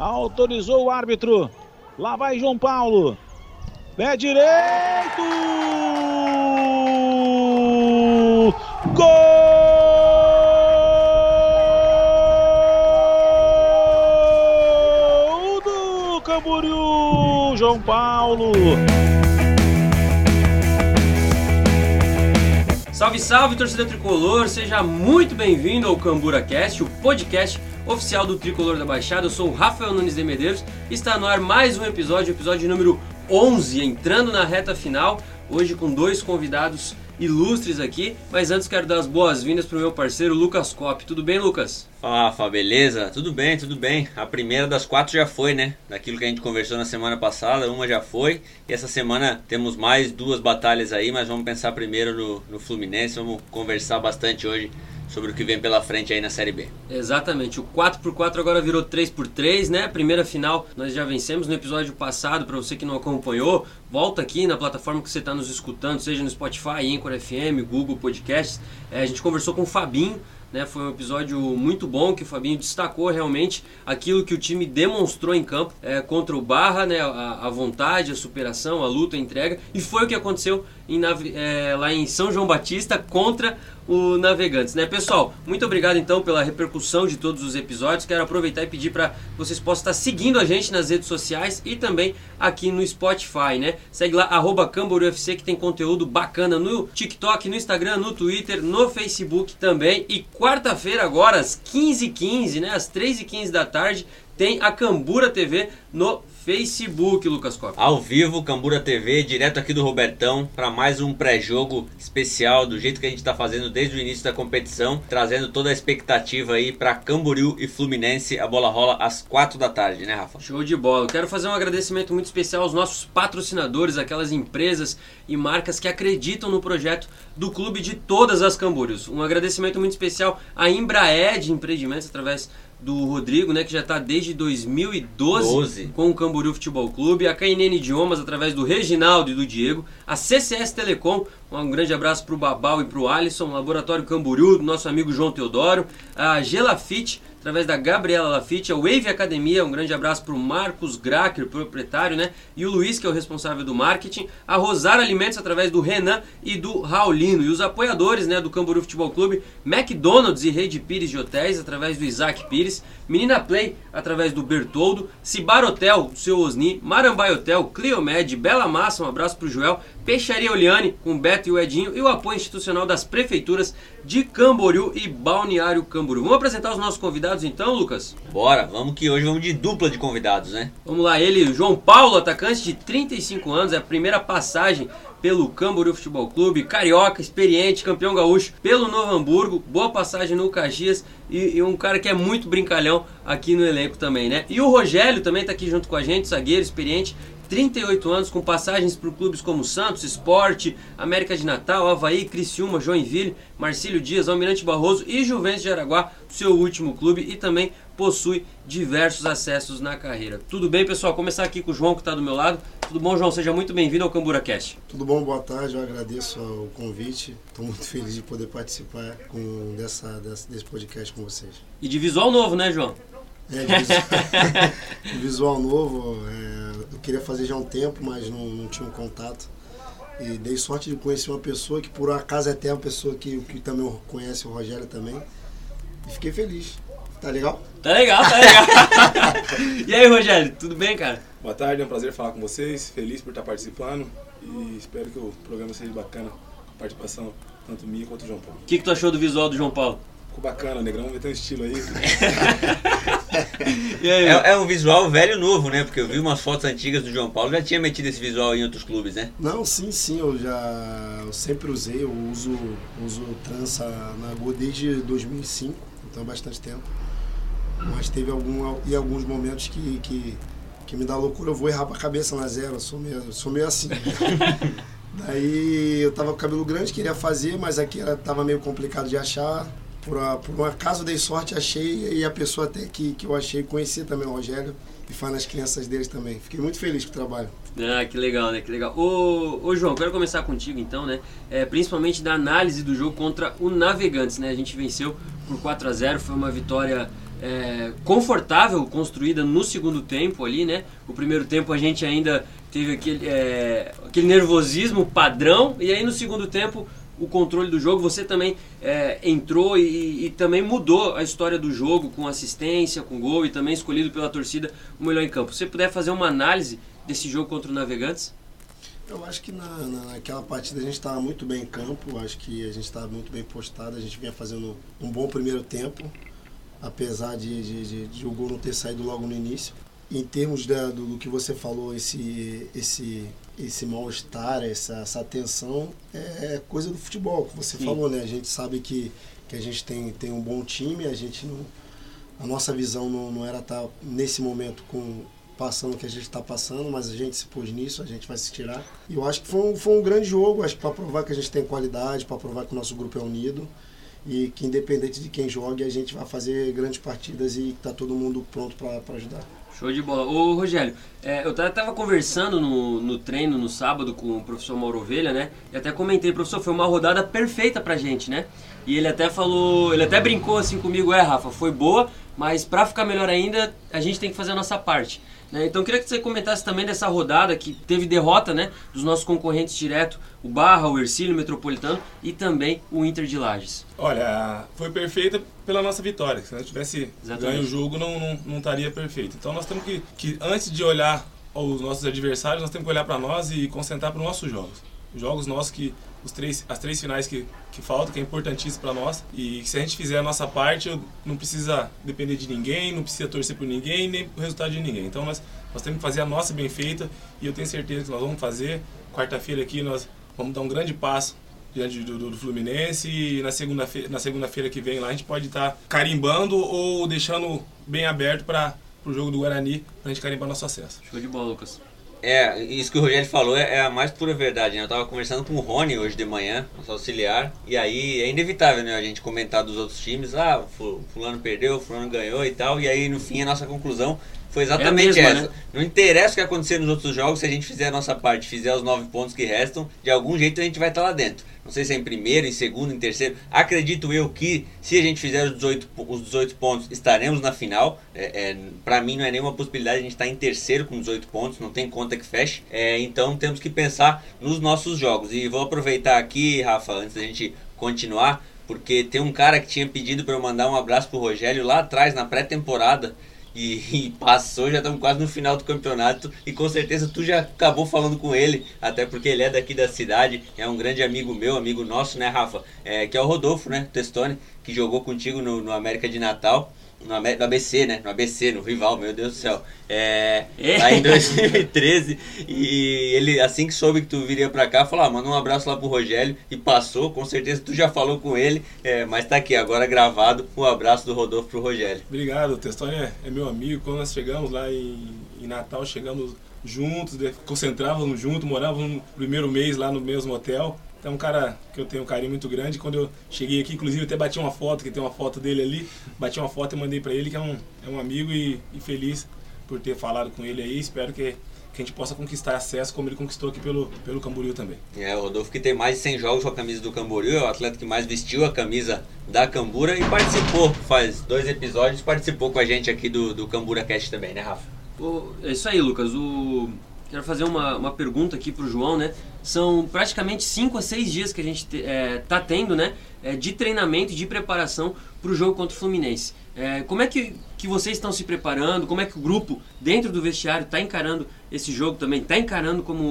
Autorizou o árbitro. Lá vai João Paulo. Pé direito! Gol do Camboriú, João Paulo. Salve, salve, torcida tricolor! Seja muito bem-vindo ao Cambura Cast, o podcast oficial do Tricolor da Baixada. Eu sou o Rafael Nunes de Medeiros. Está no ar mais um episódio, episódio número 11, entrando na reta final. Hoje com dois convidados ilustres aqui, mas antes quero dar as boas-vindas para o meu parceiro Lucas Cop. Tudo bem, Lucas? Fala, Rafa, beleza? Tudo bem, tudo bem. A primeira das quatro já foi, né? Daquilo que a gente conversou na semana passada, uma já foi. E essa semana temos mais duas batalhas aí, mas vamos pensar primeiro no, no Fluminense. Vamos conversar bastante hoje sobre o que vem pela frente aí na Série B. Exatamente, o 4x4 agora virou 3x3, né? Primeira final nós já vencemos no episódio passado, para você que não acompanhou, volta aqui na plataforma que você está nos escutando, seja no Spotify, Anchor FM, Google Podcasts. É, a gente conversou com o Fabinho, né, foi um episódio muito bom que o Fabinho destacou realmente aquilo que o time demonstrou em campo é, contra o Barra, né, a, a, vontade, a superação, a luta, a entrega. E foi o que aconteceu em, é, lá em São João Batista contra o Navegantes, né? Pessoal, muito obrigado então pela repercussão de todos os episódios. Quero aproveitar e pedir para vocês possam estar seguindo a gente nas redes sociais e também aqui no Spotify, né? Segue lá @camborufc que tem conteúdo bacana no TikTok, no Instagram, no Twitter, no Facebook também. E quarta-feira agora às 15h15, né? Às 3h15 da tarde, tem a Cambura TV no Facebook, Lucas Copa. Ao vivo, Cambura TV, direto aqui do Robertão, para mais um pré-jogo especial, do jeito que a gente está fazendo desde o início da competição, trazendo toda a expectativa aí para Camboriú e Fluminense. A bola rola às quatro da tarde, né, Rafa? Show de bola. quero fazer um agradecimento muito especial aos nossos patrocinadores, aquelas empresas e marcas que acreditam no projeto do clube de todas as Camboriús. Um agradecimento muito especial à Embraed Empreendimentos, através do Rodrigo, né, que já está desde 2012 12. com o Camboriú Futebol Clube, a KNN Idiomas através do Reginaldo e do Diego, a CCS Telecom, um grande abraço para o Babal e para o Alisson, Laboratório Camboriú, do nosso amigo João Teodoro, a Gelafite, através da Gabriela Lafitte, a Wave Academia, um grande abraço para o Marcos Gracker, proprietário, né? E o Luiz, que é o responsável do marketing, a Rosar Alimentos, através do Renan e do Raulino. E os apoiadores né, do Camboriú Futebol Clube, McDonald's e Rede Pires de Hotéis, através do Isaac Pires, Menina Play, através do Bertoldo, Cibar Hotel, do seu Osni, Marambai Hotel, Cliomed, Bela Massa, um abraço para o Joel, Peixaria Oliane, com o Beto e o Edinho, e o apoio institucional das prefeituras de Camboriú e Balneário Camboriú. Vamos apresentar os nossos convidados então, Lucas? Bora, vamos que hoje vamos de dupla de convidados, né? Vamos lá, ele, João Paulo, atacante de 35 anos, é a primeira passagem pelo Camboriú Futebol Clube, carioca, experiente, campeão gaúcho pelo Novo Hamburgo, boa passagem no Caxias e, e, um cara que é muito brincalhão aqui no elenco também, né? E o Rogério também está aqui junto com a gente, zagueiro experiente, 38 anos, com passagens por clubes como Santos, Esporte, América de Natal, Havaí, Criciúma, Joinville, Marcílio Dias, Almirante Barroso e Juventus de Araguá, seu último clube, e também possui diversos acessos na carreira. Tudo bem, pessoal? Começar aqui com o João, que está do meu lado. Tudo bom, João? Seja muito bem-vindo ao Cambura Cast. Tudo bom, boa tarde. Eu agradeço o convite. Estou muito feliz de poder participar com dessa, desse podcast com vocês. E de visual novo, né, João? É, de visual, de visual novo. É eu queria fazer já há um tempo, mas não, não tinha um contato. E dei sorte de conhecer uma pessoa que por acaso é até uma pessoa que, que também conhece o Rogério também. E fiquei feliz. Tá legal? Tá legal, tá legal. e aí, Rogério, tudo bem, cara? Boa tarde, é um prazer falar com vocês. Feliz por estar participando e espero que o programa seja bacana. A participação tanto minha quanto do João Paulo. O que, que tu achou do visual do João Paulo? Ficou bacana, negrão, vai ter um estilo aí. é, é, um visual velho novo, né? Porque eu vi umas fotos antigas do João Paulo, já tinha metido esse visual em outros clubes, né? Não, sim, sim, eu já eu sempre usei, eu uso, uso trança na Gol desde 2005, então há bastante tempo. Mas teve algum, e alguns momentos que, que, que me dá loucura, eu vou errar pra cabeça na zero, eu sou meio, eu sou meio assim. Daí eu tava com o cabelo grande, queria fazer, mas aqui era, tava meio complicado de achar por, por um acaso dei sorte, achei, e a pessoa até que, que eu achei conhecia também o Rogério e faz nas crianças deles também. Fiquei muito feliz com o trabalho. Ah, que legal, né? Que legal. Ô, ô João, quero começar contigo então, né? É, principalmente da análise do jogo contra o Navegantes, né? A gente venceu por 4 a 0 foi uma vitória é, confortável construída no segundo tempo ali, né? O primeiro tempo a gente ainda teve aquele, é, aquele nervosismo padrão e aí no segundo tempo o controle do jogo. Você também é, entrou e, e, também mudou a história do jogo com assistência, com gol e também escolhido pela torcida o melhor em campo. Você puder fazer uma análise desse jogo contra o Navegantes? Eu acho que na, naquela partida a gente estava muito bem em campo, acho que a gente estava muito bem postado, a gente vinha fazendo um bom primeiro tempo, apesar de, de, de, de o gol não ter saído logo no início. Em termos da, do, do, que você falou, esse, esse, esse mal-estar, essa, essa tensão, é coisa do futebol, que você Sim. falou, né? A gente sabe que, que a gente tem, tem um bom time, a gente não. A nossa visão não, não era estar nesse momento com passando o que a gente está passando, mas a gente se pôs nisso, a gente vai se tirar. E eu acho que foi um, foi um grande jogo, acho que para provar que a gente tem qualidade, para provar que o nosso grupo é unido e que independente de quem jogue, a gente vai fazer grandes partidas e está todo mundo pronto para ajudar. Show de bola. Ô Rogério, é, eu estava conversando no, no treino no sábado com o professor Mauro Ovelha, né? E até comentei, professor, foi uma rodada perfeita pra gente, né? E ele até falou, ele até brincou assim comigo, é Rafa, foi boa, mas para ficar melhor ainda, a gente tem que fazer a nossa parte. Né? Então queria que você comentasse também dessa rodada que teve derrota né, dos nossos concorrentes direto, o Barra, o Ercílio, o Metropolitano e também o Inter de Lages. Olha, foi perfeita pela nossa vitória. Se nós tivesse Exatamente. ganho o jogo, não, não, não estaria perfeito. Então nós temos que, que, antes de olhar os nossos adversários, nós temos que olhar para nós e concentrar para os nossos jogos. Jogos nossos que os três, as três finais que, que faltam, que é importantíssimo para nós. E se a gente fizer a nossa parte, não precisa depender de ninguém, não precisa torcer por ninguém, nem o resultado de ninguém. Então nós, nós temos que fazer a nossa bem feita e eu tenho certeza que nós vamos fazer. Quarta-feira aqui nós vamos dar um grande passo diante do, do, do Fluminense e na segunda-feira na segunda-feira que vem lá a gente pode estar tá carimbando ou deixando bem aberto para o jogo do Guarani para a gente carimbar nosso acesso. Show de bola, Lucas. É, isso que o Rogério falou é, é a mais pura verdade. Né? Eu tava conversando com o Rony hoje de manhã, nosso auxiliar, e aí é inevitável né, a gente comentar dos outros times. Ah, fulano perdeu, fulano ganhou e tal, e aí no fim a nossa conclusão foi exatamente é mesma, essa. Né? Não interessa o que acontecer nos outros jogos, se a gente fizer a nossa parte, fizer os nove pontos que restam, de algum jeito a gente vai estar lá dentro. Não sei se é em primeiro, em segundo, em terceiro. Acredito eu que se a gente fizer os 18, os 18 pontos, estaremos na final. É, é, para mim não é nenhuma possibilidade a gente estar tá em terceiro com 18 pontos, não tem conta que feche. É, então temos que pensar nos nossos jogos. E vou aproveitar aqui, Rafa, antes da gente continuar, porque tem um cara que tinha pedido para eu mandar um abraço pro Rogério lá atrás, na pré-temporada e, e, passou, já estamos quase no final do campeonato e com certeza tu já acabou falando com ele, até porque ele é daqui da cidade, é um grande amigo meu, amigo nosso, né, Rafa? É, que é o Rodolfo, né, Testone, que jogou contigo no, no América de Natal no ABC, né? No ABC, no rival, meu Deus do céu. É, é. Aí em 2013, e ele, assim que soube que tu viria pra cá, falou: ah, manda um abraço lá pro Rogério. E passou, com certeza tu já falou com ele, é, mas tá aqui, agora gravado, um abraço do Rodolfo pro Rogério. Obrigado, o Testoni é, é, meu amigo. Quando nós chegamos lá em, em Natal, chegamos juntos, concentrávamos juntos, morávamos no primeiro mês lá no mesmo hotel. É um cara que eu tenho um carinho muito grande. Quando eu cheguei aqui, inclusive, até bati uma foto, que tem uma foto dele ali. Bati uma foto e mandei para ele, que é um, é um amigo e, e, feliz por ter falado com ele aí. Espero que, que a gente possa conquistar acesso como ele conquistou aqui pelo, pelo Camboriú também. É, o Rodolfo que tem mais de 100 jogos com a camisa do Camboriú, é o atleta que mais vestiu a camisa da Cambura e participou, faz dois episódios, participou com a gente aqui do, do Cambura Cast também, né, Rafa? é isso aí, Lucas. O Quero fazer uma, uma pergunta aqui para o João, né? São praticamente 5 a 6 dias que a gente está é, tendo, né? É, de treinamento de preparação para o jogo contra o Fluminense. É, como é que, que vocês estão se preparando? Como é que o grupo, dentro do vestiário, está encarando esse jogo também? Está encarando como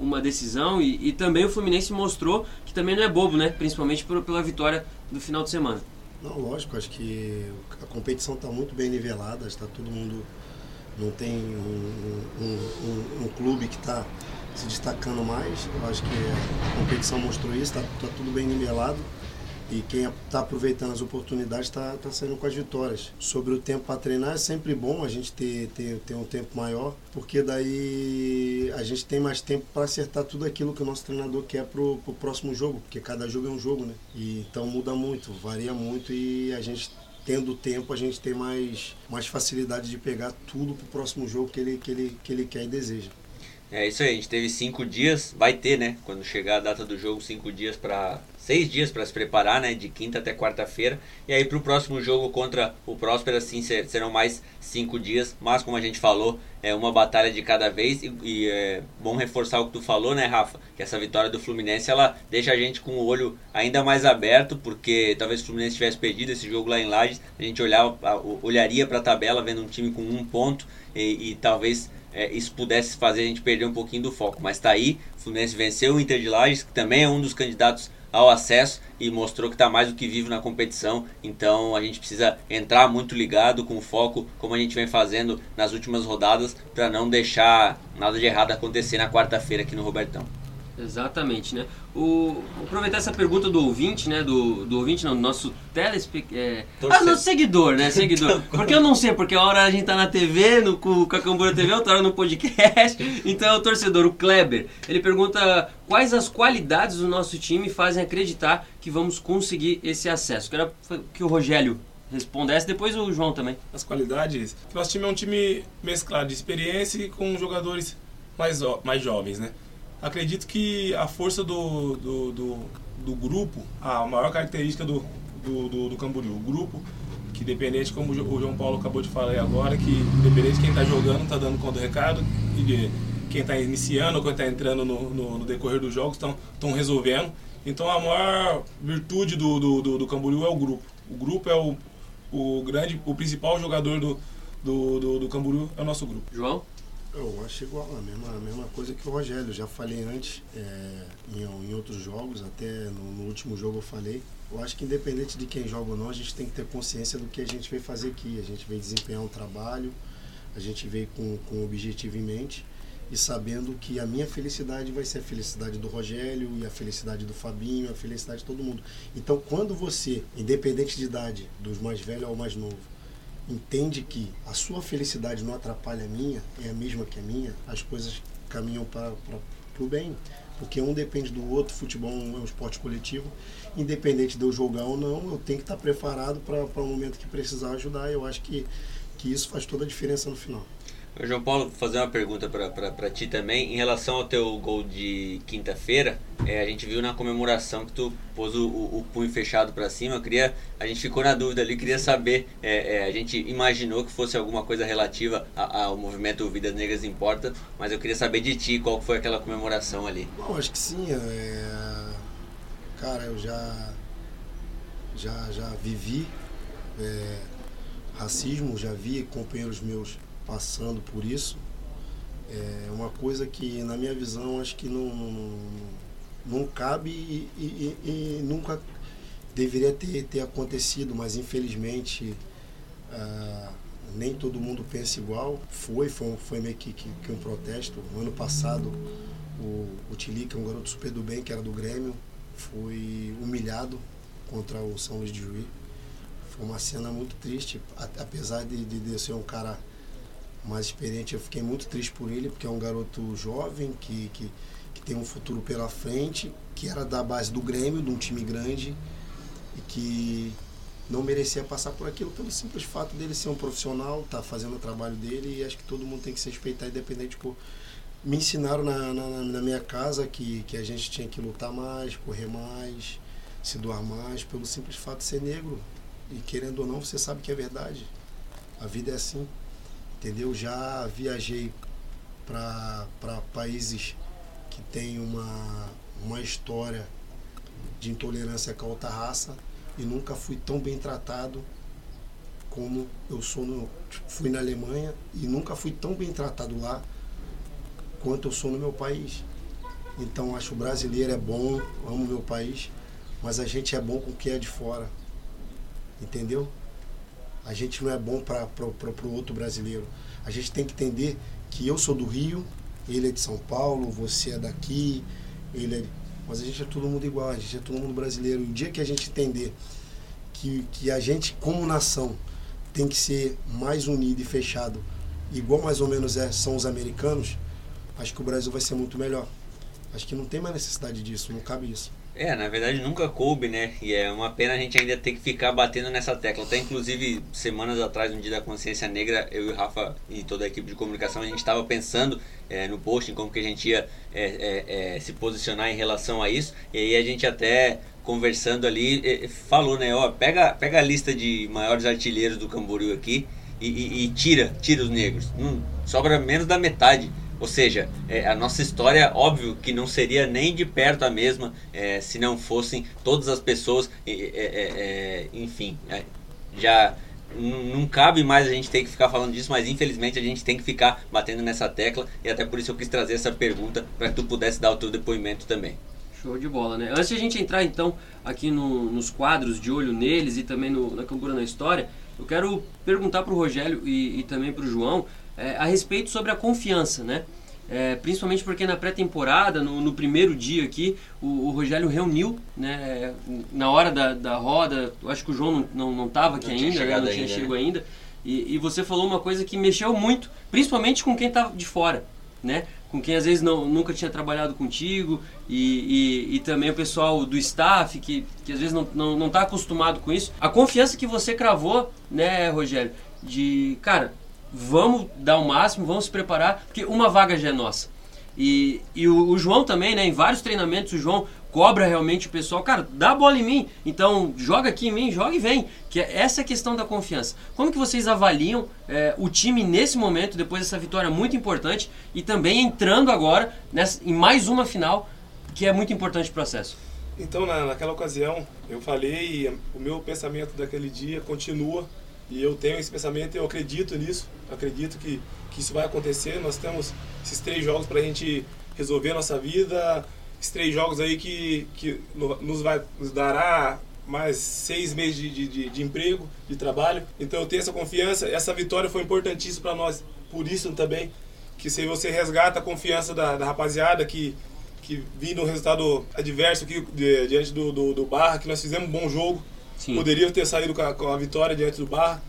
uma decisão? E, e, também o Fluminense mostrou que também não é bobo, né? Principalmente por, pela vitória do final de semana. Não, lógico. Acho que a competição está muito bem nivelada. Está todo mundo não tem um, um, um, um clube que está se destacando mais. Eu acho que a competição mostrou isso, está tá tudo bem nivelado. E quem está aproveitando as oportunidades está tá saindo com as vitórias. Sobre o tempo para treinar, é sempre bom a gente ter, ter, ter um tempo maior, porque daí a gente tem mais tempo para acertar tudo aquilo que o nosso treinador quer para o próximo jogo, porque cada jogo é um jogo, né? E, então muda muito, varia muito e a gente tendo tempo, a gente tem mais, mais facilidade de pegar tudo para o próximo jogo que ele, que, ele, que ele quer e deseja. É isso aí, a gente teve cinco dias, vai ter, né? Quando chegar a data do jogo, cinco dias para seis dias para se preparar, né? De quinta até quarta-feira. E aí para o próximo jogo contra o Próspera, sim, serão mais cinco dias. Mas como a gente falou, é uma batalha de cada vez. E, e é bom reforçar o que tu falou, né, Rafa? Que essa vitória do Fluminense ela deixa a gente com o olho ainda mais aberto, porque talvez o Fluminense tivesse perdido esse jogo lá em Lages, a gente olhava, olharia para a tabela vendo um time com um ponto e, e talvez é, isso pudesse fazer a gente perder um pouquinho do foco. Mas está aí, o Fluminense venceu o Inter de Lages, que também é um dos candidatos ao acesso e mostrou que está mais do que vivo na competição. Então a gente precisa entrar muito ligado, com foco, como a gente vem fazendo nas últimas rodadas, para não deixar nada de errado acontecer na quarta-feira aqui no Robertão. Exatamente, né? O, aproveitar essa pergunta do ouvinte, né? Do, do ouvinte, não, do nosso telespectador. É, ah, nosso seguidor, né? Seguidor. Porque eu não sei, porque a hora a gente tá na TV, no, com, a Cambura TV, outra hora no podcast. Então é o torcedor, o Kleber. Ele pergunta quais as qualidades do nosso time fazem acreditar que vamos conseguir esse acesso. Quero que o Rogério respondesse, depois o João também. As qualidades. Nosso time é um time mesclado de experiência e com jogadores mais, mais jovens, né? Acredito que a força do, do, do, do grupo, a maior característica do, do, do, do Camboriú, o grupo, que independente, como o João Paulo acabou de falar agora, que independente de quem está jogando, está dando conta do recado, e quem está iniciando quem está entrando no, no, no, decorrer dos jogos estão resolvendo. Então a maior virtude do, do, do, do Camboriú é o grupo. O grupo é o, o grande, o principal jogador do, do, do, do Camboriú é o nosso grupo. João? Eu acho igual, a mesma, a mesma coisa que o Rogério. Já falei antes, é, em, em outros jogos, até no, no, último jogo eu falei. Eu acho que independente de quem joga ou não, a gente tem que ter consciência do que a gente veio fazer aqui. A gente veio desempenhar um trabalho, a gente veio com, com um objetivo em mente e sabendo que a minha felicidade vai ser a felicidade do Rogério e a felicidade do Fabinho, a felicidade de todo mundo. Então, quando você, independente de idade, dos mais velhos ao mais novo, entende que a sua felicidade não atrapalha a minha, é a mesma que a minha, as coisas caminham para o bem. Porque um depende do outro, futebol é um esporte coletivo. Independente de eu jogar ou não, eu tenho que estar preparado para o momento que precisar ajudar. Eu acho que, que isso faz toda a diferença no final. João Paulo, fazer uma pergunta para ti também. Em relação ao teu gol de quinta-feira, é, a gente viu na comemoração que tu pôs o, o, o punho fechado para cima. Eu queria, a gente ficou na dúvida ali, queria saber. É, é, a gente imaginou que fosse alguma coisa relativa ao movimento Vidas Negras Importa, mas eu queria saber de ti qual foi aquela comemoração ali. Bom, acho que sim. É, cara, eu já, já, já vivi é, racismo, já vi companheiros meus passando por isso. É uma coisa que, na minha visão, acho que não, não, não cabe e, e, e, nunca deveria ter, ter acontecido, mas infelizmente ah, nem todo mundo pensa igual. Foi, foi, foi meio que, que, que um protesto. No ano passado, o, o Tili, que é um garoto super do bem, que era do Grêmio, foi humilhado contra o São Luís de Juí. Foi uma cena muito triste, apesar de, de, de ser um cara mais experiente, eu fiquei muito triste por ele, porque é um garoto jovem que, que, que tem um futuro pela frente, que era da base do Grêmio, de um time grande, e que não merecia passar por aquilo pelo simples fato dele ser um profissional, tá fazendo o trabalho dele e acho que todo mundo tem que se respeitar independente por me ensinaram na, na, na, minha casa que, que a gente tinha que lutar mais, correr mais, se doar mais, pelo simples fato de ser negro. E querendo ou não, você sabe que é verdade. A vida é assim entendeu? Já viajei para países que têm uma, uma história de intolerância com a outra raça e nunca fui tão bem tratado como eu sou no fui na Alemanha e nunca fui tão bem tratado lá quanto eu sou no meu país. Então acho o brasileiro é bom, amo meu país, mas a gente é bom com o que é de fora. Entendeu? A gente não é bom para o outro brasileiro. A gente tem que entender que eu sou do Rio, ele é de São Paulo, você é daqui, ele é... Mas a gente é todo mundo igual, a gente é todo mundo brasileiro. O dia que a gente entender que, que a gente, como nação, tem que ser mais unido e fechado, igual mais ou menos é, são os americanos, acho que o Brasil vai ser muito melhor. Acho que não tem mais necessidade disso, não cabe isso. É, na verdade nunca coube, né? E é uma pena a gente ainda ter que ficar batendo nessa tecla. Até inclusive, semanas atrás, no Dia da Consciência Negra, eu e o Rafa e toda a equipe de comunicação, a gente estava pensando é, no em como que a gente ia é, é, é, se posicionar em relação a isso. E aí a gente até conversando ali, falou, né? Ó, pega, pega a lista de maiores artilheiros do Camboriú aqui e, e, e tira, tira os negros. Hum, sobra menos da metade. Ou seja, é, a nossa história, óbvio que não seria nem de perto a mesma é, se não fossem todas as pessoas, é, é, enfim, é, já não cabe mais a gente ter que ficar falando disso, mas infelizmente a gente tem que ficar batendo nessa tecla e até por isso eu quis trazer essa pergunta para que tu pudesse dar o teu depoimento também. Show de bola, né? Antes de a gente entrar então aqui no, nos quadros de olho neles e também no, na Cambura na História, eu quero perguntar para o Rogério e, e também para o João é, a respeito sobre a confiança, né? É, principalmente porque na pré-temporada, no, no, primeiro dia aqui, o, o, Rogério reuniu, né, na hora da, da roda, acho que o João não estava aqui não ainda, né, não tinha ainda, né? e, e, você falou uma coisa que mexeu muito, principalmente com quem estava de fora, né? com quem às vezes não, nunca tinha trabalhado contigo e, e, e, também o pessoal do staff que, que às vezes não está não, não tá acostumado com isso. A confiança que você cravou, né, Rogério, de, cara, vamos dar o máximo, vamos se preparar, porque uma vaga já é nossa. E, e o, o, João também, né? Em vários treinamentos, o João cobra realmente o pessoal, cara, dá a bola em mim, então joga aqui em mim, joga e vem. Que é essa questão da confiança. Como que vocês avaliam é, o time nesse momento, depois dessa vitória muito importante, e também entrando agora nessa, em mais uma final, que é muito importante o processo? Então, na, naquela ocasião, eu falei, o meu pensamento daquele dia continua e eu tenho esse pensamento, eu acredito nisso, acredito que, que isso vai acontecer. Nós temos esses três jogos para a gente resolver a nossa vida, esses três jogos aí que, que nos, vai, nos dará mais seis meses de, de, de, emprego, de trabalho. Então eu tenho essa confiança. Essa vitória foi importantíssima para nós, por isso também, que se você resgata a confiança da, da rapaziada que, que vindo um resultado adverso aqui diante do, do, do Barra, que nós fizemos um bom jogo, Sim. Poderia ter saído com a, com a vitória diante do Barra.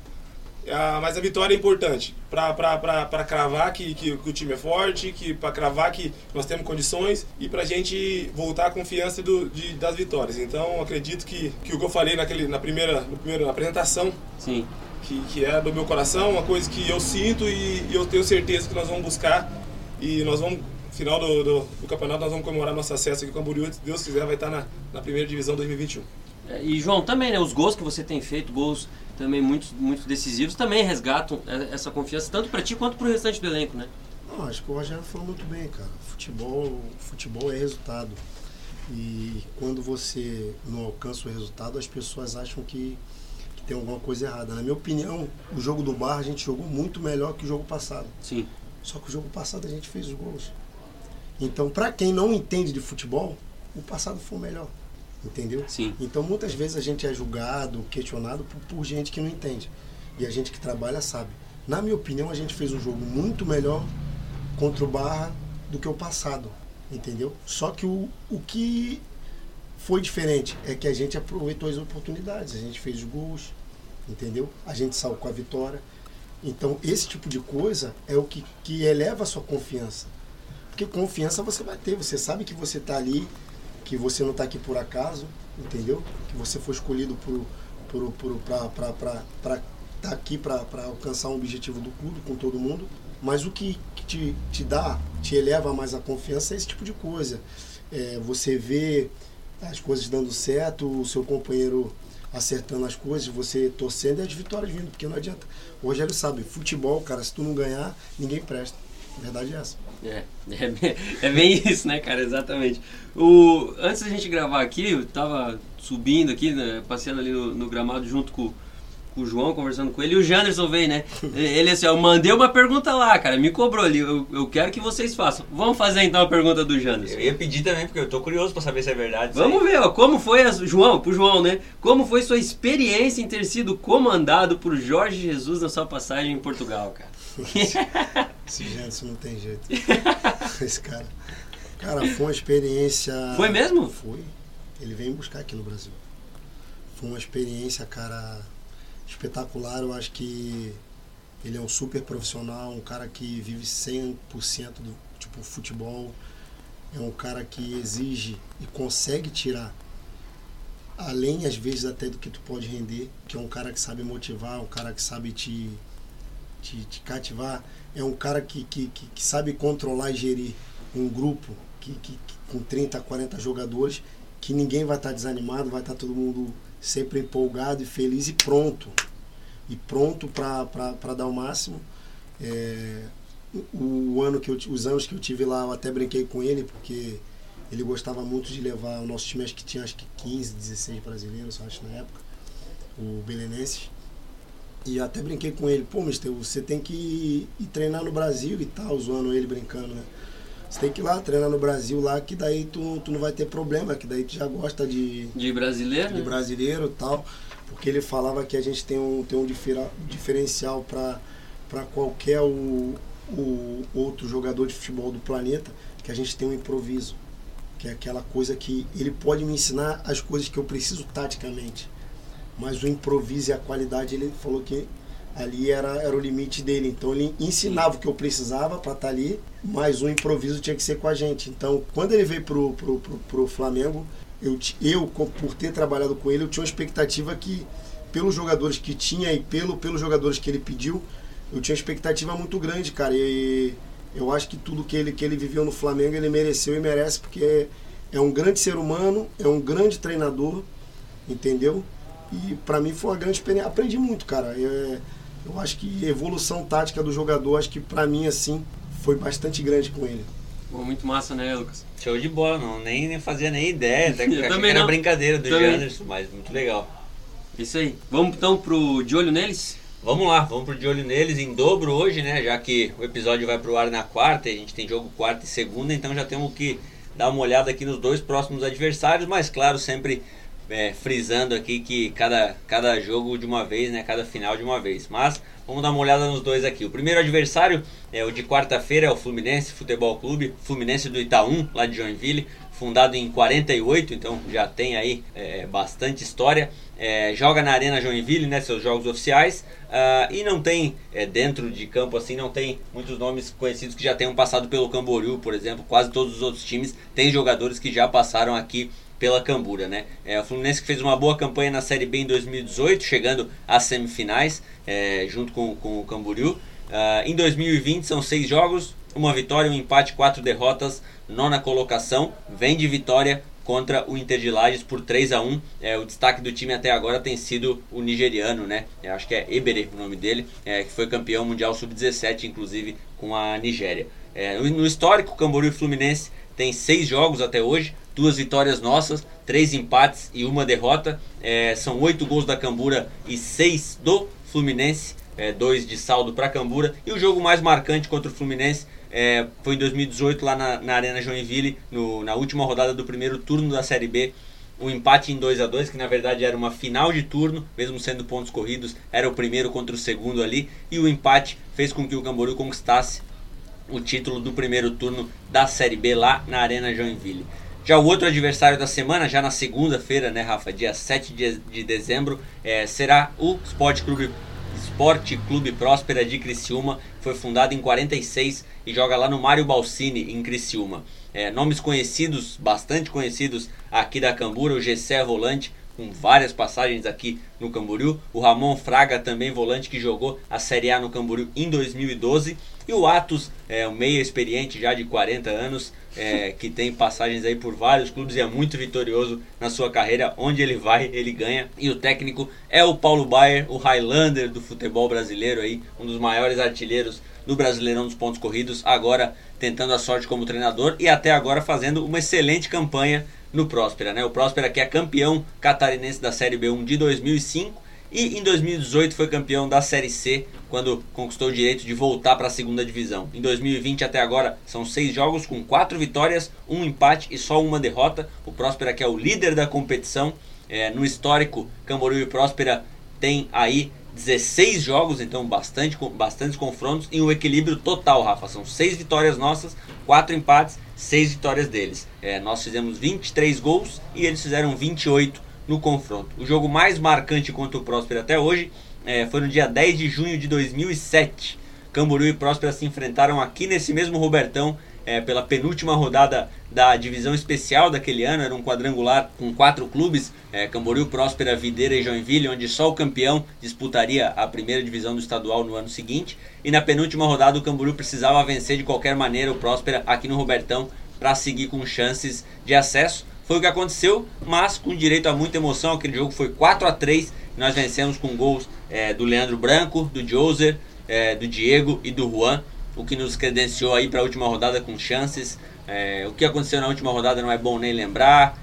Ah, mas a vitória é importante para cravar que, que, que, o time é forte, que para cravar que nós temos condições e para a gente voltar a confiança do, de, das vitórias. Então acredito que, que o que eu falei naquele, na, primeira, na primeira apresentação, Sim. Que, que é do meu coração, uma coisa que eu sinto e, e eu tenho certeza que nós vamos buscar e nós vamos final do, do, do, campeonato nós vamos comemorar nosso acesso aqui com o Camboriú, se Deus quiser, vai estar na, na primeira divisão 2021. E João, também, né, os gols que você tem feito, gols também muito, muito decisivos, também resgatam essa confiança, tanto para ti quanto para o restante do elenco, né? Não, acho que o Rogério falou muito bem, cara. Futebol, futebol é resultado. E quando você não alcança o resultado, as pessoas acham que, que tem alguma coisa errada. Na minha opinião, o jogo do Bar a gente jogou muito melhor que o jogo passado. Sim. Só que o jogo passado a gente fez os gols. Então, para quem não entende de futebol, o passado foi o melhor. Entendeu? Sim. Então muitas vezes a gente é julgado, questionado por, por gente que não entende. E a gente que trabalha sabe. Na minha opinião, a gente fez um jogo muito melhor contra o Barra do que o passado. Entendeu? Só que o, o que foi diferente é que a gente aproveitou as oportunidades, a gente fez os gols, entendeu? A gente saiu com a vitória. Então, esse tipo de coisa é o que, que eleva a sua confiança. Porque confiança você vai ter, você sabe que você está ali que você não está aqui por acaso, entendeu? Que você foi escolhido para estar tá aqui para alcançar um objetivo do clube com todo mundo. Mas o que, que te, te dá, te eleva mais a confiança é esse tipo de coisa. É, você vê as coisas dando certo, o seu companheiro acertando as coisas, você torcendo e as vitórias vindo, porque não adianta. O Rogério sabe, futebol, cara, se tu não ganhar, ninguém presta. A verdade é essa. É, é bem, é bem isso, né, cara? Exatamente. O, antes da gente gravar aqui, eu tava subindo aqui, né, passeando ali no, no gramado junto com, com, o João, conversando com ele, e o Janderson veio, né? Ele assim, eu mandei uma pergunta lá, cara, me cobrou ali, eu, eu quero que vocês façam. Vamos fazer então a pergunta do Janderson. Eu ia pedir também, porque eu tô curioso para saber se é verdade. Vamos ver, ó, como foi, a, João, pro João, né? Como foi sua experiência em ter sido comandado por Jorge Jesus na sua passagem em Portugal, cara? Esse Janderson não tem jeito. Esse cara. Cara, foi uma experiência. Foi mesmo? Foi. Ele veio buscar aqui no Brasil. Foi uma experiência, cara, espetacular. Eu acho que ele é um super profissional, um cara que vive 100% do tipo futebol. É um cara que exige e consegue tirar além às vezes até do que tu pode render, que é um cara que sabe motivar, um cara que sabe te te, te cativar é um cara que, que, que, que, sabe controlar e gerir um grupo que, que, que, com 30, 40 jogadores que ninguém vai estar tá desanimado, vai estar tá todo mundo sempre empolgado e feliz e pronto. E pronto para dar o máximo. É, o ano que eu, os anos que eu tive lá, eu até brinquei com ele, porque ele gostava muito de levar o nosso time, acho que tinha acho que 15, 16 brasileiros, acho, na época, o Belenenses. E até brinquei com ele, pô, mister, você tem que ir, ir, treinar no Brasil e tal, zoando ele brincando, né? Você tem que ir lá treinar no Brasil lá, que daí tu, tu não vai ter problema, que daí tu já gosta de. De brasileiro? De né? brasileiro e tal. Porque ele falava que a gente tem um, tem um diferencial para qualquer o, o outro jogador de futebol do planeta, que a gente tem um improviso. Que é aquela coisa que ele pode me ensinar as coisas que eu preciso taticamente mas o improviso e a qualidade, ele falou que ali era, era o limite dele. Então ele ensinava o que eu precisava para estar tá ali, mas o improviso tinha que ser com a gente. Então quando ele veio pro, pro, pro, pro Flamengo, eu, eu, por ter trabalhado com ele, eu tinha uma expectativa que, pelos jogadores que tinha e pelo, pelos jogadores que ele pediu, eu tinha uma expectativa muito grande, cara. E eu acho que tudo que ele, que ele viveu no Flamengo, ele mereceu e merece, porque é, é um grande ser humano, é um grande treinador, entendeu? E para mim foi uma grande experiência. Aprendi muito, cara. Eu, eu acho que a evolução tática do jogador, acho que para mim, assim, foi bastante grande com ele. muito massa, né, Lucas? Show de bola, não, nem, nem fazia nem ideia, até que também era não. brincadeira do Janderson, mas muito legal. Isso aí. Vamos então pro De Olho Neles? Vamos lá, vamos pro De Olho Neles em dobro hoje, né? Já que o episódio vai pro ar na quarta, e a gente tem jogo quarta e segunda, então já temos que dar uma olhada aqui nos dois próximos adversários, mas claro, sempre é, frisando aqui que cada, cada jogo de uma vez, né? Cada final de uma vez. Mas vamos dar uma olhada nos dois aqui. O primeiro adversário é o de quarta-feira, é o Fluminense Futebol Clube, Fluminense do Itaú, lá de Joinville, fundado em 48, então já tem aí é, bastante história. É, joga na Arena Joinville, né, seus jogos oficiais, uh, e não tem, é, dentro de campo assim, não tem muitos nomes conhecidos que já tenham passado pelo Camboriú, por exemplo. Quase todos os outros times têm jogadores que já passaram aqui pela Cambura, né? É, o Fluminense que fez uma boa campanha na Série B em 2018, chegando às semifinais, é, junto com, com o Camboriú. Uh, em 2020 são seis jogos, uma vitória, um empate, quatro derrotas, nona colocação, vem de vitória contra o Inter de Lages por 3 a 1 é, O destaque do time até agora tem sido o nigeriano, né? Acho que é Ebere o nome dele, é, que foi campeão mundial sub-17, inclusive com a Nigéria. É, no histórico, Camboriú e Fluminense tem seis jogos até hoje, duas vitórias nossas, três empates e uma derrota. É, são oito gols da Cambura e seis do Fluminense, é, dois de saldo para Cambura. E o jogo mais marcante contra o Fluminense é, foi em 2018 lá na, na Arena Joinville, no, na última rodada do primeiro turno da Série B. O empate em 2 a 2 que na verdade era uma final de turno, mesmo sendo pontos corridos, era o primeiro contra o segundo ali. E o empate fez com que o Camboriú conquistasse o título do primeiro turno da Série B lá na Arena Joinville. Já o outro adversário da semana, já na segunda-feira, né, Rafa? Dia 7 de, de dezembro, é, será o Sport Clube, Sport Clube Próspera de Criciúma. Foi fundado em 46 e joga lá no Mário Balsini, em Criciúma. É, nomes conhecidos, bastante conhecidos aqui da Cambura, o Gessé Volante, com várias passagens aqui no Camboriú. O Ramon Fraga, também volante, que jogou a Série A no Camboriú em 2012. E o Atos, é, um meia experiente já de 40 anos, é, que tem passagens aí por vários clubes e é muito vitorioso na sua carreira. Onde ele vai, ele ganha. E o técnico é o Paulo Baier, o Highlander do futebol brasileiro aí, um dos maiores artilheiros do Brasileirão dos pontos corridos, agora tentando a sorte como treinador e até agora fazendo uma excelente campanha no Próspera, né? O Próspera que é campeão catarinense da Série B1 de 2005 e em 2018 foi campeão da Série C, quando conquistou o direito de voltar para a segunda divisão. Em 2020 até agora são seis jogos com quatro vitórias, um empate e só uma derrota. O Próspera que é o líder da competição. É, no histórico, Camboriú e Próspera tem aí 16 jogos, então bastante, bastantes confrontos e um equilíbrio total, Rafa. São seis vitórias nossas, quatro empates, seis vitórias deles. É, nós fizemos 23 gols e eles fizeram 28 no confronto. O jogo mais marcante contra o Próspera até hoje é, foi no dia 10 de junho de 2007. Camboriú e Próspera se enfrentaram aqui nesse mesmo Robertão é, pela penúltima rodada da divisão especial daquele ano. Era um quadrangular com quatro clubes: é, Camboriú, Próspera, Videira e Joinville, onde só o campeão disputaria a primeira divisão do estadual no ano seguinte. E na penúltima rodada, o Camboriú precisava vencer de qualquer maneira o Próspera aqui no Robertão para seguir com chances de acesso. Foi o que aconteceu, mas com direito a muita emoção. Aquele jogo foi 4 a 3 Nós vencemos com gols é, do Leandro Branco, do Joser, é, do Diego e do Juan, o que nos credenciou aí para a última rodada com chances. É, o que aconteceu na última rodada não é bom nem lembrar.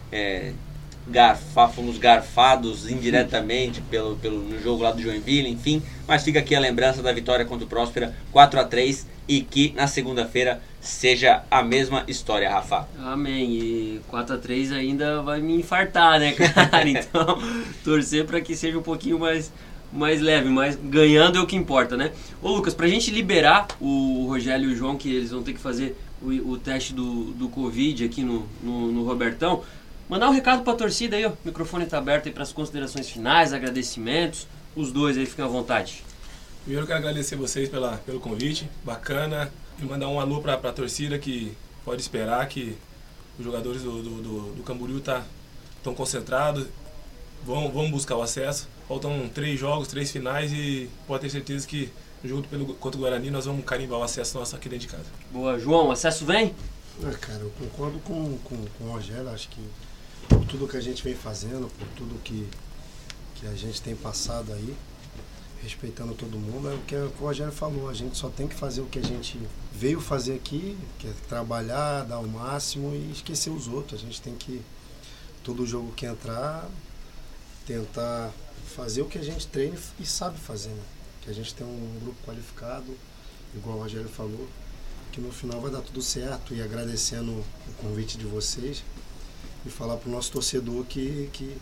É, garfa, fomos garfados indiretamente pelo, pelo, no jogo lá do Joinville, enfim. Mas fica aqui a lembrança da vitória contra o Próspera 4 a 3 e que na segunda-feira seja a mesma história, Rafa. Amém. E 4 a 3 ainda vai me infartar, né, cara? Então, torcer para que seja um pouquinho mais mais leve, mas ganhando é o que importa, né? Ô Lucas, pra gente liberar o Rogério e o João, que eles vão ter que fazer o, o teste do, do Covid aqui no, no, no Robertão, Mandar um recado para a torcida aí, ó. O microfone está aberto aí para as considerações finais, agradecimentos. Os dois aí, fiquem à vontade. Primeiro eu quero agradecer vocês pela, pelo convite, bacana. E mandar um alô para a torcida que pode esperar que os jogadores do, do, do, do Camboriú tá, estão concentrados, vão, vão buscar o acesso. Faltam três jogos, três finais e pode ter certeza que no jogo pelo, contra o Guarani nós vamos carimbar o acesso nosso aqui dentro de casa. Boa, João, o acesso vem? É, cara, eu concordo com, com, com o Rogério, acho que por tudo que a gente vem fazendo, por tudo que, que a gente tem passado aí, respeitando todo mundo, é o que o Rogério falou, a gente só tem que fazer o que a gente veio fazer aqui, que é trabalhar, dar o máximo e esquecer os outros. A gente tem que, todo jogo que entrar, tentar fazer o que a gente treina e sabe fazer, né? Que a gente tem um grupo qualificado, igual o Rogério falou, que no final vai dar tudo certo e agradecendo o convite de vocês e falar para o nosso torcedor que, que,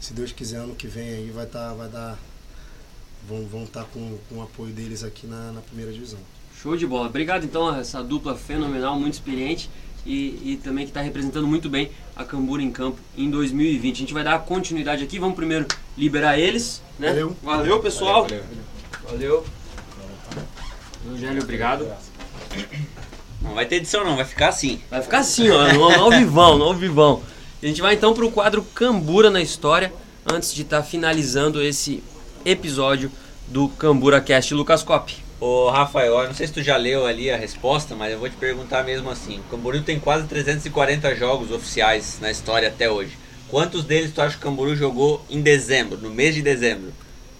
se Deus quiser, ano que vem aí vai, tá, vai dar. Vão, vão estar tá com, com o apoio deles aqui na, na primeira divisão. Show de bola. Obrigado então a essa dupla fenomenal, muito experiente e, e também que está representando muito bem a Cambura em campo em 2020. A gente vai dar continuidade aqui, vamos primeiro liberar eles. Né? Valeu. Valeu, pessoal. Valeu. valeu. Eugênio, obrigado. Não vai ter edição não, vai ficar assim. Vai ficar assim, ó, no, no vivão, no vivão. A gente vai então para o quadro Cambura na História, antes de estar tá finalizando esse episódio do Cambura Cast. Lucas Cop. Ô Rafael, não sei se tu já leu ali a resposta, mas eu vou te perguntar mesmo assim. O Camburu tem quase 340 jogos oficiais na história até hoje. Quantos deles tu acha que o Camburu jogou em dezembro, no mês de dezembro?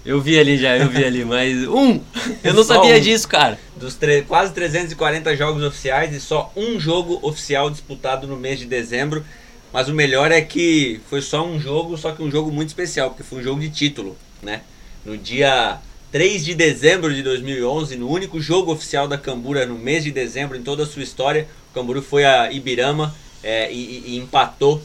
Eu vi ali já, eu vi ali, mas um! Eu não sabia um. disso, cara. Dos quase 340 jogos oficiais e só um jogo oficial disputado no mês de dezembro. Mas o melhor é que foi só um jogo, só que um jogo muito especial, porque foi um jogo de título, né? No dia 3 de dezembro de 2011, no único jogo oficial da Cambura no mês de dezembro em toda a sua história, o Camburu foi a Ibirama é, e, e empatou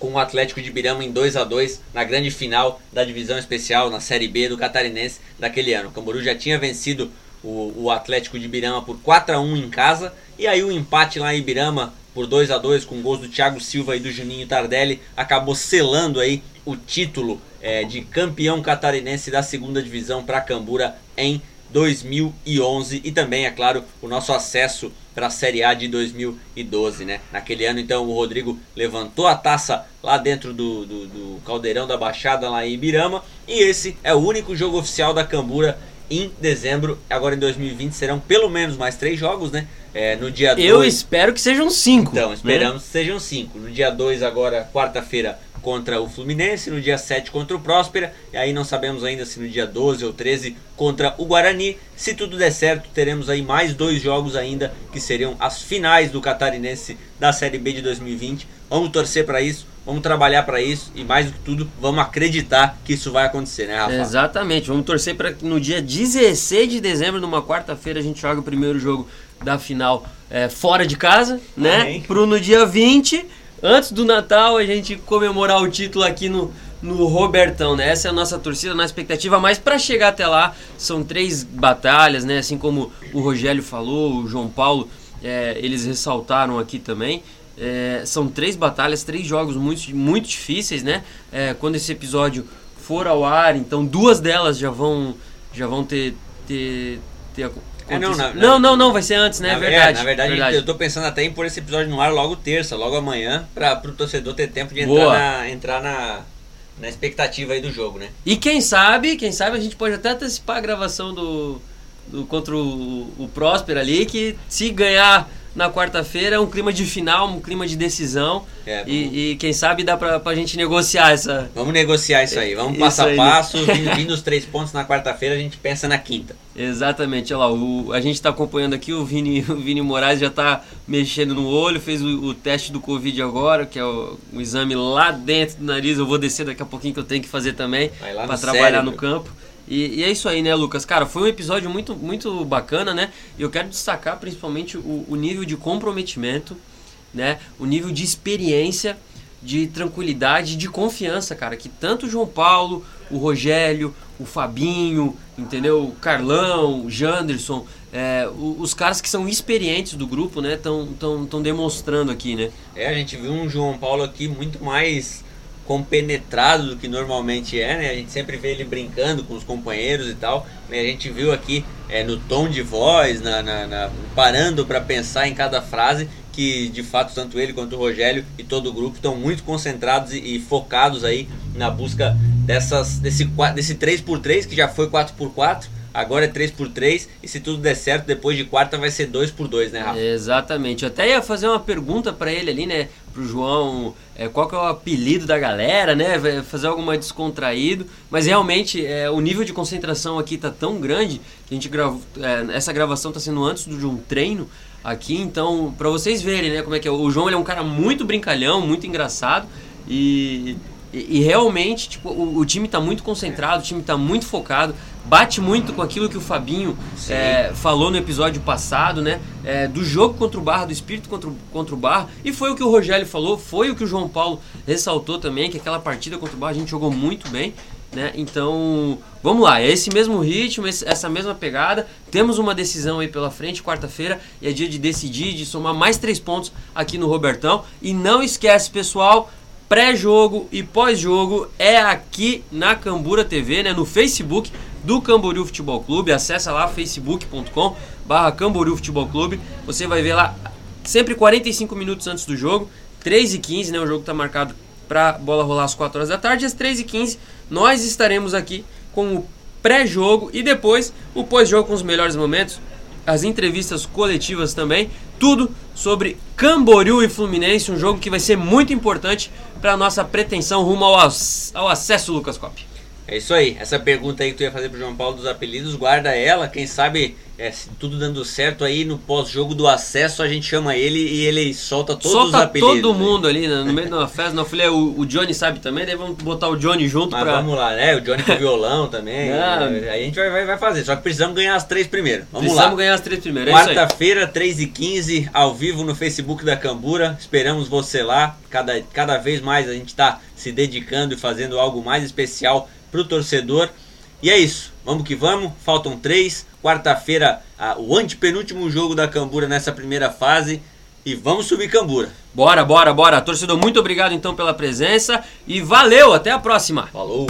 com o Atlético de Birama em 2 a 2 na grande final da divisão especial na Série B do Catarinense daquele ano. O Camboriú já tinha vencido o, o Atlético de Birama por 4 a 1 em casa e aí o empate lá em Birama por 2 a 2 com gols do Thiago Silva e do Juninho Tardelli acabou selando aí o título é, de campeão catarinense da segunda divisão para Cambura em 2011 e também, é claro, o nosso acesso para a Série A de 2012, né? Naquele ano, então, o Rodrigo levantou a taça lá dentro do, do, do Caldeirão da Baixada, lá em Ibirama, e esse é o único jogo oficial da Cambura em dezembro. Agora em 2020 serão pelo menos mais três jogos, né? É, no dia Eu dois... espero que sejam cinco. Então, esperamos né? que sejam cinco. No dia 2, agora, quarta-feira, contra o Fluminense, no dia 7 contra o Próspera, e aí não sabemos ainda se no dia 12 ou 13 contra o Guarani. Se tudo der certo, teremos aí mais dois jogos ainda, que seriam as finais do Catarinense da Série B de 2020. Vamos torcer para isso, vamos trabalhar para isso e mais do que tudo, vamos acreditar que isso vai acontecer, né, Rafa? Exatamente, vamos torcer para que no dia 16 de dezembro, numa quarta-feira, a gente jogue o primeiro jogo da final é, fora de casa, né? Amém. Pro no dia 20 antes do Natal a gente comemorar o título aqui no, no Robertão, né? Essa é a nossa torcida, a nossa expectativa, mas para chegar até lá são três batalhas, né? Assim como o Rogério falou, o João Paulo, é, eles ressaltaram aqui também. É, são três batalhas, três jogos muito, muito difíceis, né? É, quando esse episódio for ao ar, então duas delas já vão, já vão ter, ter, ter é, não, na, não, não, não, vai ser antes, né? Na, verdade. É, na verdade, verdade, eu tô pensando até em pôr esse episódio no ar logo terça, logo amanhã, para pro torcedor ter tempo de entrar, na, entrar na, na expectativa aí do jogo, né? E quem sabe, quem sabe a gente pode até antecipar a gravação do, do contra o, o Próspero ali, que se ganhar na quarta-feira, é um clima de final, um clima de decisão. É, e, e, quem sabe dá pra, pra gente negociar essa. Vamos negociar isso aí, vamos passo a passo. Vindo, os três pontos na quarta-feira, a gente pensa na quinta. Exatamente, olha lá, o, a gente está acompanhando aqui, o Vini, o Vini Moraes já está mexendo no olho, fez o, o, teste do Covid agora, que é o, o, exame lá dentro do nariz. Eu vou descer daqui a pouquinho que eu tenho que fazer também para trabalhar no campo. E, e, é isso aí, né, Lucas? Cara, foi um episódio muito, muito bacana, né? E eu quero destacar principalmente o, o nível de comprometimento, né? O nível de experiência, de tranquilidade, de confiança, cara, que tanto o João Paulo, o Rogério, o Fabinho, entendeu? O Carlão, o Janderson, é, os caras que são experientes do grupo, né, estão tão, tão demonstrando aqui, né? É, a gente viu um João Paulo aqui muito mais compenetrado do que normalmente é, né? A gente sempre vê ele brincando com os companheiros e tal. Né? A gente viu aqui é, no tom de voz, na, na, na parando para pensar em cada frase, que de fato tanto ele quanto o Rogério e todo o grupo estão muito concentrados e, e focados aí na busca dessas, desse, desse 3x3 que já foi 4x4 Agora é 3x3 e se tudo der certo, depois de quarta vai ser 2x2, né, Rafa? Exatamente. Eu até ia fazer uma pergunta para ele ali, né, pro João, é, qual que é o apelido da galera, né, fazer alguma descontraído, mas realmente é, o nível de concentração aqui tá tão grande que a gente gravou, é, essa gravação tá sendo antes de um treino aqui, então para vocês verem, né, como é que é. O João ele é um cara muito brincalhão, muito engraçado e e, e, realmente, tipo, o, o, time está muito concentrado, o time está muito focado, bate muito com aquilo que o Fabinho é, falou no episódio passado, né? É, do jogo contra o Barra, do espírito contra, contra o Barra. E foi o que o Rogério falou, foi o que o João Paulo ressaltou também, que aquela partida contra o Barra a gente jogou muito bem. Né? Então, vamos lá, é esse mesmo ritmo, essa mesma pegada. Temos uma decisão aí pela frente, quarta-feira, e é dia de decidir, de somar mais três pontos aqui no Robertão. E não esquece, pessoal, pré-jogo e pós-jogo é aqui na Cambura TV, né, no Facebook do Camboriú Futebol Clube. Acessa lá facebook.com barra Camboriú Futebol Clube. Você vai ver lá sempre 45 minutos antes do jogo, 3 e 15 né, o jogo está marcado para bola rolar às 4 horas da tarde. Às 3 e 15 nós estaremos aqui com o pré-jogo e depois o pós-jogo com os melhores momentos, as entrevistas coletivas também, tudo sobre Camboriú e Fluminense, um jogo que vai ser muito importante para nossa pretensão rumo ao, ao acesso, Lucas Cop. É isso aí. Essa pergunta aí que tu ia fazer pro João Paulo dos apelidos, guarda ela. Quem sabe, é, tudo dando certo aí, no pós-jogo do acesso, a gente chama ele e ele solta todos solta os apelidos. todo mundo ali né, no meio de uma festa. Não, eu falei, o, o, Johnny sabe também, daí vamos botar o Johnny junto Mas pra... vamos lá, né? O Johnny com violão também. Aí a gente vai, vai, vai, fazer. Só que precisamos ganhar as três primeiro. Vamos precisamos lá. ganhar as três primeiro. É Quarta-feira, 3h15, ao vivo no Facebook da Cambura. Esperamos você lá. Cada, cada vez mais a gente está se dedicando e fazendo algo mais especial para o torcedor. E é isso, vamos que vamos, faltam três. Quarta-feira, o antepenúltimo jogo da Cambura nessa primeira fase. E vamos subir Cambura. Bora, bora, bora. Torcedor, muito obrigado então pela presença e valeu, até a próxima. Falou.